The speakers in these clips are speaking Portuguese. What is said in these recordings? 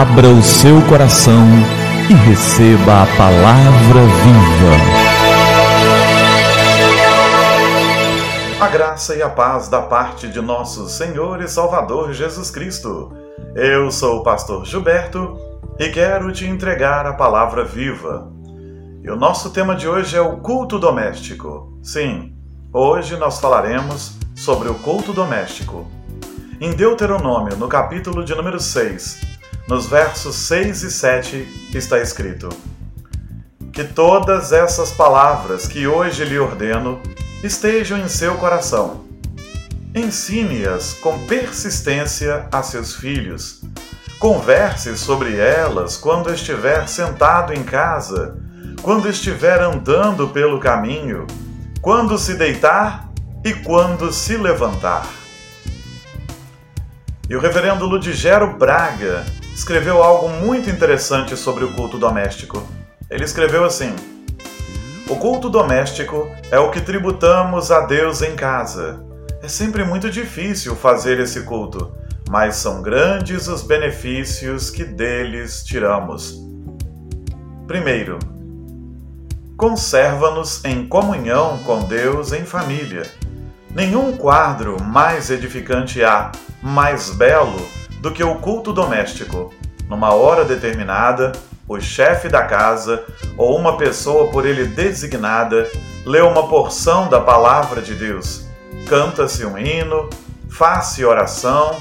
Abra o seu coração e receba a palavra viva. A graça e a paz da parte de nosso Senhor e Salvador Jesus Cristo. Eu sou o pastor Gilberto e quero te entregar a palavra viva. E o nosso tema de hoje é o culto doméstico. Sim, hoje nós falaremos sobre o culto doméstico. Em Deuteronômio, no capítulo de número 6, nos versos 6 e 7 está escrito: Que todas essas palavras que hoje lhe ordeno estejam em seu coração. Ensine-as com persistência a seus filhos. Converse sobre elas quando estiver sentado em casa, quando estiver andando pelo caminho, quando se deitar e quando se levantar. E o reverendo Ludigero Braga escreveu algo muito interessante sobre o culto doméstico. Ele escreveu assim: O culto doméstico é o que tributamos a Deus em casa. É sempre muito difícil fazer esse culto, mas são grandes os benefícios que deles tiramos. Primeiro, conserva-nos em comunhão com Deus em família. Nenhum quadro mais edificante há, mais belo do que o culto doméstico. Numa hora determinada, o chefe da casa ou uma pessoa por ele designada lê uma porção da palavra de Deus, canta-se um hino, faz-se oração,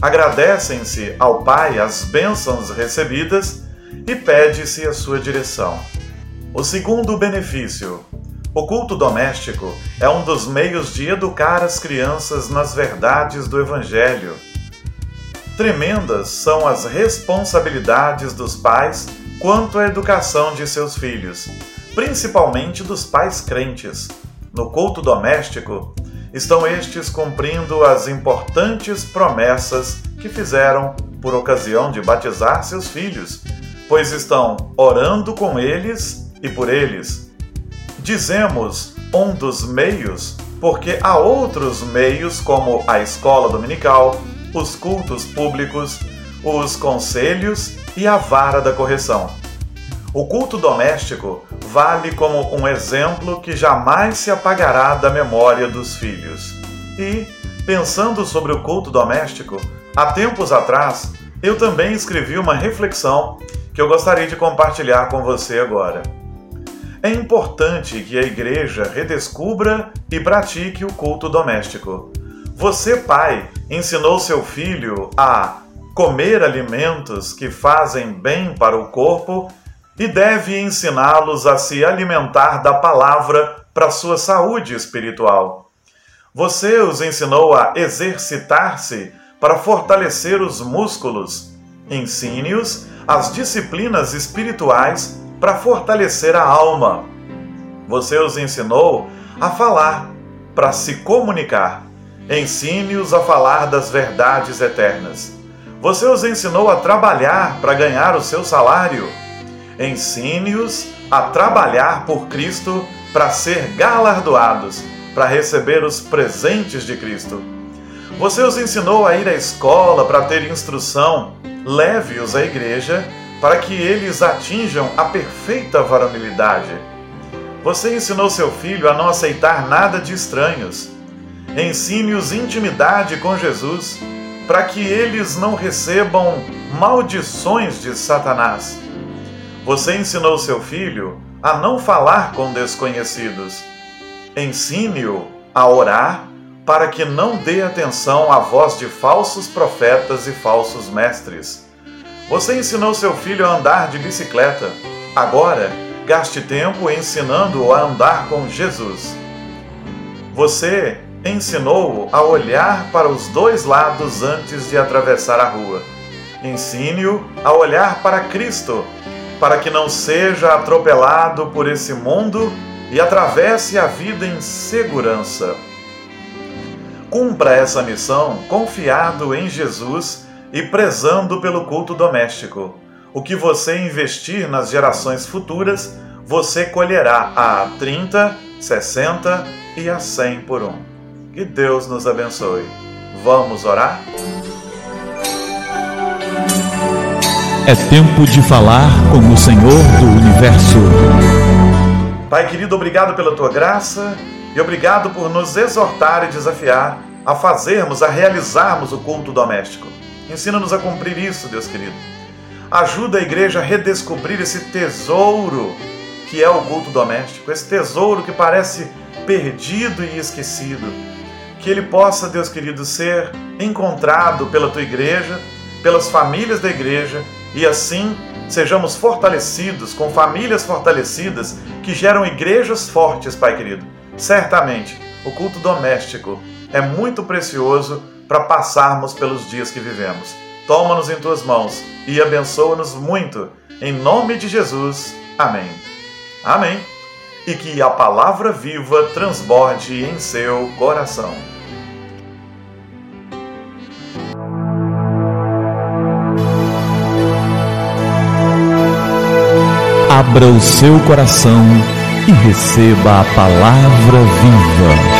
agradecem-se ao Pai as bênçãos recebidas e pede-se a sua direção. O segundo benefício. O culto doméstico é um dos meios de educar as crianças nas verdades do Evangelho Tremendas são as responsabilidades dos pais quanto à educação de seus filhos, principalmente dos pais crentes. No culto doméstico, estão estes cumprindo as importantes promessas que fizeram por ocasião de batizar seus filhos, pois estão orando com eles e por eles. Dizemos um dos meios, porque há outros meios, como a escola dominical, os cultos públicos, os conselhos e a vara da correção. O culto doméstico vale como um exemplo que jamais se apagará da memória dos filhos. E, pensando sobre o culto doméstico, há tempos atrás eu também escrevi uma reflexão que eu gostaria de compartilhar com você agora. É importante que a igreja redescubra e pratique o culto doméstico. Você, pai, ensinou seu filho a comer alimentos que fazem bem para o corpo e deve ensiná-los a se alimentar da palavra para sua saúde espiritual. Você os ensinou a exercitar-se para fortalecer os músculos. Ensine-os as disciplinas espirituais para fortalecer a alma. Você os ensinou a falar para se comunicar. Ensine-os a falar das verdades eternas. Você os ensinou a trabalhar para ganhar o seu salário. Ensine-os a trabalhar por Cristo para ser galardoados, para receber os presentes de Cristo. Você os ensinou a ir à escola para ter instrução. Leve-os à igreja para que eles atinjam a perfeita varonilidade. Você ensinou seu filho a não aceitar nada de estranhos Ensine-os intimidade com Jesus, para que eles não recebam maldições de Satanás. Você ensinou seu filho a não falar com desconhecidos. Ensine-o a orar para que não dê atenção à voz de falsos profetas e falsos mestres. Você ensinou seu filho a andar de bicicleta. Agora, gaste tempo ensinando-o a andar com Jesus. Você ensinou-o a olhar para os dois lados antes de atravessar a rua. Ensine-o a olhar para Cristo, para que não seja atropelado por esse mundo e atravesse a vida em segurança. Cumpra essa missão confiado em Jesus e prezando pelo culto doméstico. O que você investir nas gerações futuras, você colherá a 30, 60 e a 100 por um. Que Deus nos abençoe. Vamos orar? É tempo de falar com o Senhor do Universo. Pai querido, obrigado pela tua graça e obrigado por nos exortar e desafiar a fazermos, a realizarmos o culto doméstico. Ensina-nos a cumprir isso, Deus querido. Ajuda a igreja a redescobrir esse tesouro que é o culto doméstico, esse tesouro que parece perdido e esquecido. Que ele possa, Deus querido, ser encontrado pela tua igreja, pelas famílias da igreja e assim sejamos fortalecidos com famílias fortalecidas que geram igrejas fortes, Pai querido. Certamente, o culto doméstico é muito precioso para passarmos pelos dias que vivemos. Toma-nos em tuas mãos e abençoa-nos muito. Em nome de Jesus. Amém. Amém. E que a palavra viva transborde em seu coração. Abra o seu coração e receba a palavra viva.